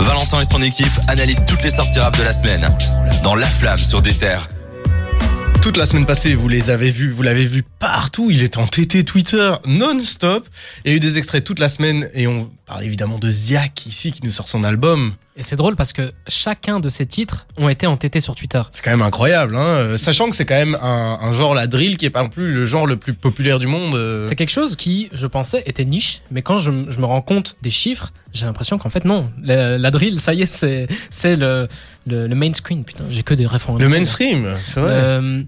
Valentin et son équipe analysent toutes les sorties rap de la semaine dans La Flamme sur des terres. Toute la semaine passée, vous les avez vus, vous l'avez vu partout. Il est en TT Twitter non-stop. Il y a eu des extraits toute la semaine et on parle évidemment de Ziak ici qui nous sort son album. Et c'est drôle parce que chacun de ces titres ont été entêtés sur Twitter. C'est quand même incroyable, hein euh, sachant que c'est quand même un, un, genre, la drill, qui est pas non plus le genre le plus populaire du monde. Euh. C'est quelque chose qui, je pensais, était niche, mais quand je, je me rends compte des chiffres, j'ai l'impression qu'en fait, non. La, la, drill, ça y est, c'est, c'est le, le, le, main screen. Putain, j'ai que des références. Le mainstream, c'est vrai. Euh,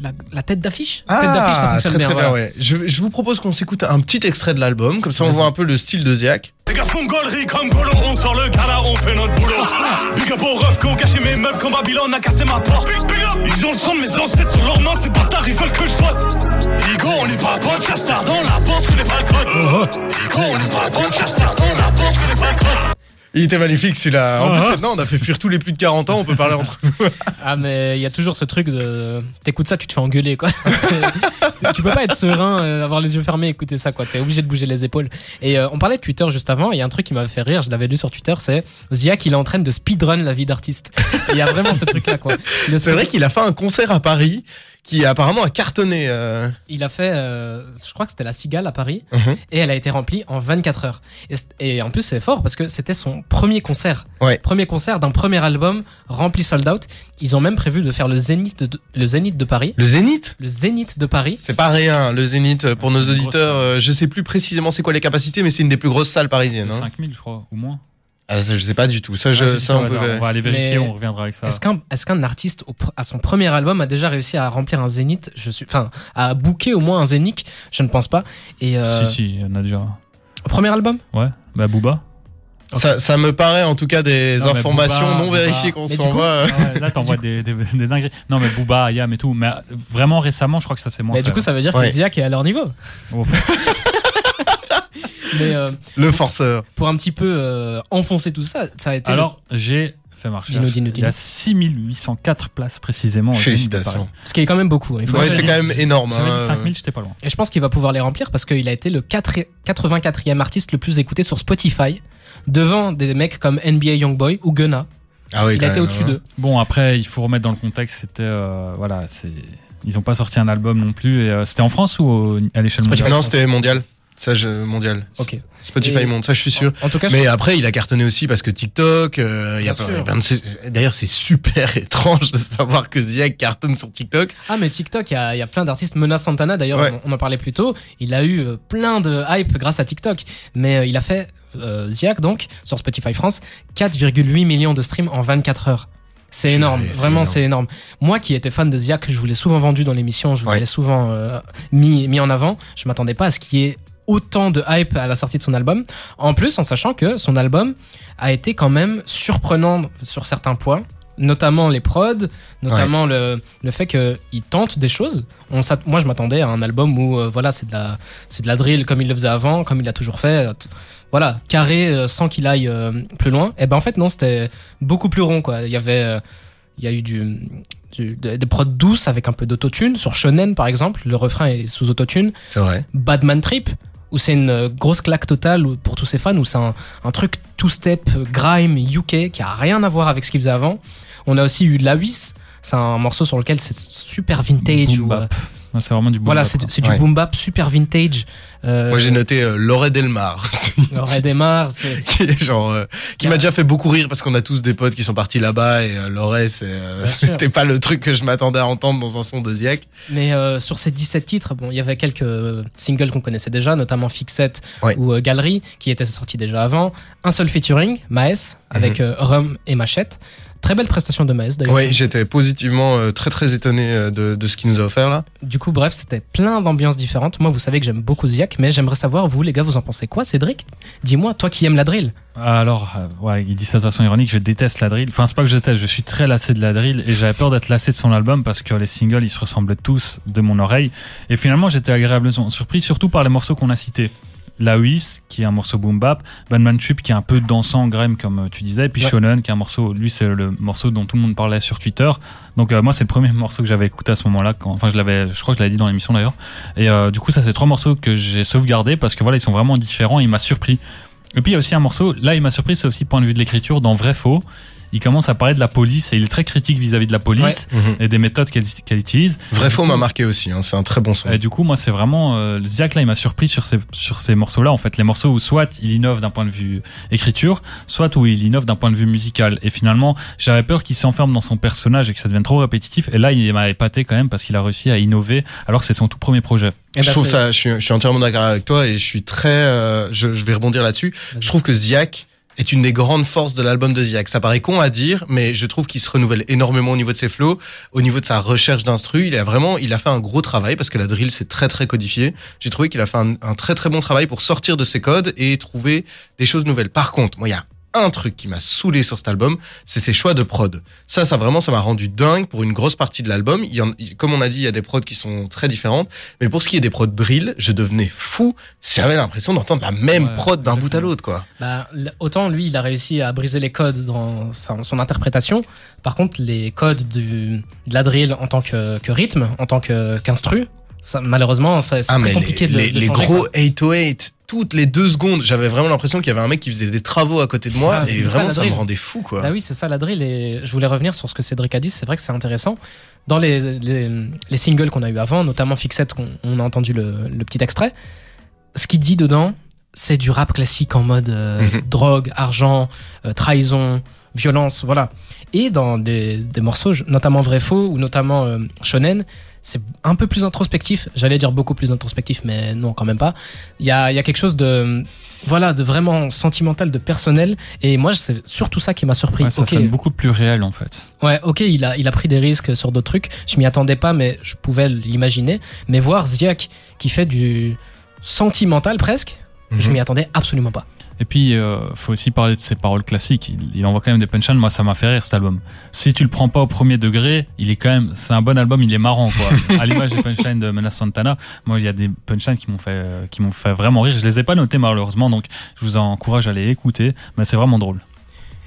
la, la, tête d'affiche. Ah, tête d'affiche, ça fonctionne très, bien. Très bien ouais. je, je, vous propose qu'on s'écoute un petit extrait de l'album, comme ça on voit un peu le style de Ziak. Les gars font gaulerie comme Golo, on sort le gala, on fait notre boulot. Big up au ref, qu'on caché mes meubles quand Babylone a cassé ma porte. Ils ont le son de mes ancêtres sur leurs mains, c'est bâtards, ils veulent que je sois. Ligo, on n'est pas bon, cache dans la porte, connais pas le code. Ligo, on n'est pas bon, cache Il était magnifique celui-là. En plus, uh-huh. maintenant, on a fait fuir tous les plus de 40 ans, on peut parler entre nous. ah, mais il y a toujours ce truc de. T'écoutes ça, tu te fais engueuler, quoi. tu peux pas être serein, euh, avoir les yeux fermés, écouter ça, quoi. T'es obligé de bouger les épaules. Et euh, on parlait de Twitter juste avant, il y a un truc qui m'avait fait rire, je l'avais lu sur Twitter, c'est Ziak, il est en train de speedrun la vie d'artiste. Il y a vraiment ce truc-là, quoi. C'est vrai qu'il a fait un concert à Paris qui apparemment a cartonné. Euh. Il a fait, euh, je crois que c'était la Cigale à Paris, mhm. et elle a été remplie en 24 heures. Et, en plus, c'est fort parce que c'était son premier concert. Ouais. Premier concert d'un premier album rempli sold out. Ils ont même prévu de faire le Zénith de, le Zénith de Paris. Le Zénith? Le Zénith de Paris. C'est pas rien, le Zénith, pour nos auditeurs. Euh, je sais plus précisément c'est quoi les capacités, mais c'est une des plus grosses salles parisiennes. 5000, hein. je crois, ou moins. Ah, je sais pas du tout. Ça, je, ça, on, on, va aller vérifier, on reviendra avec ça. Est-ce qu'un est artiste à son premier album a déjà réussi à remplir un zénith? Je suis, enfin, à booker au moins un zénith? Je ne pense pas. Et euh... Si, si, il y en a déjà. Premier album? Ouais, bah Booba. Ça, ça, me paraît en tout cas des informations non vérifiées qu'on s'envoie. Ah là, t'envoies des, des, des, dingueries. Non, mais Booba, Ayam et tout. Mais vraiment récemment, je crois que ça c'est moins. Mais du coup, ça veut dire ouais. que Ziak est à leur niveau. Oh. Mais, euh, le forceur. Pour un petit peu euh, enfoncer tout ça, ça a été. Alors, j'ai fait marcher. Il y a 6804 places précisément. Félicitations. Ce qui est quand même beaucoup. Il ouais, c'est quand même énorme. Dit 5000, hein. j'étais pas loin. Et je pense qu'il va pouvoir les remplir parce qu'il a été le 84e artiste le plus écouté sur Spotify, devant des mecs comme NBA Youngboy ou Gunna. Ah oui, il a été au-dessus d'eux. Bon, après, il faut remettre dans le contexte, c'était. Euh, voilà, c'est. Ils n'ont pas sorti un album non plus. Et, c'était en France ou à l'échelle mondiale? Non, c'était mondial. Ça, je, mondial. Ok. Spotify monte, ça je suis sûr. En, tout cas, mais après, il a cartonné aussi parce que TikTok, euh, il y a plein, de. D'ailleurs, c'est super étrange de savoir que Ziak cartonne sur TikTok. Ah, mais TikTok, il y a, y a, plein d'artistes. Mona Santana, d'ailleurs, on, en parlait plus tôt. Il a eu euh, plein de hype grâce à TikTok. Mais euh, il a fait, euh, Ziak, donc, sur Spotify France, 4,8 millions de streams en 24 heures. C'est énorme, vraiment c'est énorme. Moi qui étais fan de Ziak, je vous l'ai souvent vendu dans l'émission, je vous l'ai souvent euh, mis, mis en avant, je m'attendais pas à ce qu'il y ait autant de hype à la sortie de son album. En plus, en sachant que son album a été quand même surprenant sur certains points, notamment les prods, notamment le, le fait qu'il tente des choses. On, moi, je m'attendais à un album où euh, voilà, c'est de la de la drill comme il le faisait avant, comme il l'a toujours fait. Voilà, carré euh, sans qu'il aille euh, plus loin. Et ben en fait non, c'était beaucoup plus rond quoi. Il y avait il y a eu du, du des prods douces avec un peu d'autotune sur Shonen par exemple, le refrain est sous autotune. C'est vrai. Badman Trip où c'est une euh, grosse claque totale pour tous ces fans, où c'est un, un, truc two-step, euh, grime, UK, qui a rien à voir avec ce qu'ils faisaient avant. On a aussi eu Lawis, c'est un morceau sur lequel c'est super vintage. Ou, c'est vraiment du boom Voilà, c'est du boom bap super vintage. Euh... Moi j'ai noté euh, Loré Delmar. Loré Delmar, qui est genre euh, qui m'a déjà fait beaucoup rire parce qu'on a tous des potes qui sont partis là-bas et euh, Loré euh, c'était pas le truc que je m'attendais à entendre dans un son de Ziek. Mais euh, sur ces 17 titres, bon, il y avait quelques singles qu'on connaissait déjà, notamment Fixette ou Galerie qui étaient sortis déjà avant, un seul featuring, Maes avec mm Rum et Machette. Très belle prestation de Maes d'ailleurs. Oui, j'étais positivement euh, très très étonné de, de ce qu'il nous a offert là. Du coup, bref, c'était plein d'ambiances différentes. Moi, vous savez que j'aime beaucoup Ziak, mais j'aimerais savoir, vous les gars, vous en pensez quoi, Cédric? Dis-moi, toi qui aimes la drill. Alors, euh, ouais, il dit ça de façon ironique, je déteste la drill. Enfin, c'est pas que je déteste, je suis très lassé de la drill et j'avais peur d'être lassé de son album parce que les singles, ils se ressemblaient tous de mon oreille. Et finalement, j'étais agréablement surpris, surtout par les morceaux qu'on a cités. Lawis, qui est un morceau boom bap, Banman Trip, qui est un peu dansant, grime, comme euh, tu disais, et puis Shonen, qui est un morceau, lui, c'est le morceau dont tout le monde parlait sur Twitter. Donc, euh, moi, c'est le premier morceau que j'avais écouté à ce moment-là, enfin, je l'avais, je crois que je l'avais dit dans l'émission d'ailleurs. Et euh, du coup, ça, c'est trois morceaux que j'ai sauvegardés parce que voilà, ils sont vraiment différents et il m'a surpris. Et puis il y a aussi un morceau, là il m'a surpris, c'est aussi point de vue de l'écriture dans Vrai Faux il commence à parler de la police et il est très critique vis-à-vis de la police mhm. et des méthodes qu'elle utilise. Vrai faux m'a marqué aussi, hein, c'est un très bon son. Et du coup, moi, c'est vraiment euh, Ziak là, il m'a surpris sur ces sur ces morceaux-là. En fait, les morceaux où soit il innove d'un point de vue écriture, soit où il innove d'un point de vue musical. Et finalement, j'avais peur qu'il s'enferme dans son personnage et que ça devienne trop répétitif. Et là, il m'a épaté quand même parce qu'il a réussi à innover alors que c'est son tout premier projet. je bah, trouve ça, je suis, je suis entièrement d'accord avec toi et je suis très, euh, je, je vais rebondir là-dessus. Je trouve que Ziak est une des grandes forces de l'album de Ziak. Ça paraît con à dire, mais je trouve qu'il se renouvelle énormément au niveau de ses flows, au niveau de sa recherche d'instru. Il a vraiment, il a fait un gros travail parce que la drill c'est très très codifié. J'ai trouvé qu'il a fait un, un, très très bon travail pour sortir de ses codes et trouver des choses nouvelles. Par contre, moi il y a un truc qui m'a saoulé sur cet album, c'est ses choix de prod. Ça, ça vraiment, ça m'a rendu dingue pour une grosse partie de l'album. Comme on a dit, il y a des prods qui sont très différentes. Mais pour ce qui est des prods drill, je devenais fou. J'avais l'impression d'entendre la même prod d'un bout à l'autre, quoi. Bah, autant lui, il a réussi à briser les codes dans son interprétation. Par contre, les codes du, de la drill en tant que, que rythme, en tant qu'instru, ça, malheureusement, c'est ah, très compliqué les, de, les, gros 808, toutes les deux secondes, j'avais vraiment l'impression qu'il y avait un mec qui faisait des travaux à côté de moi ah, et vraiment ça, me rendait fou quoi. Ah oui, c'est ça la drill et je voulais revenir sur ce que Cédric a dit, c'est vrai que c'est intéressant. Dans les, les, singles qu'on a eu avant, notamment Fixette, qu'on on a entendu le, le, petit extrait, ce qu'il dit dedans, c'est du rap classique en mode euh, mhm. drogue, argent, euh, trahison, violence, voilà. Et dans des, des morceaux, notamment Vrai Faux ou notamment euh, Shonen, c'est un peu plus introspectif. J'allais dire beaucoup plus introspectif, mais non, quand même pas. Il y a, y a quelque chose de, voilà, de vraiment sentimental, de personnel. Et moi, c'est surtout ça qui m'a surpris. ça sonne beaucoup plus réel, en fait. Ouais, ok, il a, il a pris des risques sur d'autres trucs. Je m'y attendais pas, mais je pouvais l'imaginer. Mais voir Ziak qui fait du sentimental presque, je mhm. m'y attendais absolument pas. Et puis, il euh, faut aussi parler de ses paroles classiques. Il, envoie quand même des punchlines. Moi, ça m'a fait rire cet album. Si tu le prends pas au premier degré, il est quand même, c'est un bon album. Il est marrant, quoi. à l'image des punchlines de Menace Santana, moi, il y a des punchlines qui m'ont fait, qui m'ont fait vraiment rire. Je les ai pas notés malheureusement, donc je vous encourage à les écouter. Mais c'est vraiment drôle.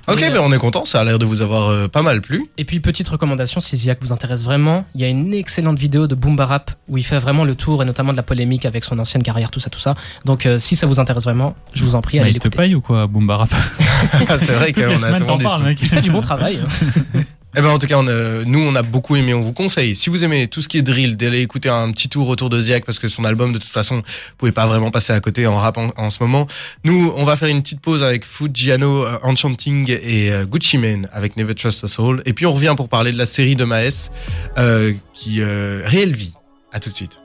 Ok, ben on est content, ça a l'air de vous avoir euh, pas mal plu. Et puis petite recommandation, si Ziak vous intéresse vraiment, il y a une excellente vidéo de Boomba Rap où il fait vraiment le tour et notamment de la polémique avec son ancienne carrière, tout ça, tout ça. Donc euh, si ça vous intéresse vraiment, je vous en prie, allez l'écouter. Il te paye ou quoi, Boomba Rap C'est vrai qu'on a souvent des... Il fait du bon travail. Eh ben en tout cas, on, nous on a beaucoup aimé. On vous conseille, si vous aimez tout ce qui est drill, d'aller écouter un petit tour autour de Ziak parce que son album, de toute façon, vous pouvez pas vraiment passer à côté en rap en, ce moment. Nous, on va faire une petite pause avec Fujiano, euh, Enchanting et euh, Gucci Mane avec Never Trust a Soul. Et puis on revient pour parler de la série de Maes euh, qui euh, Réelle Vie. À tout de suite.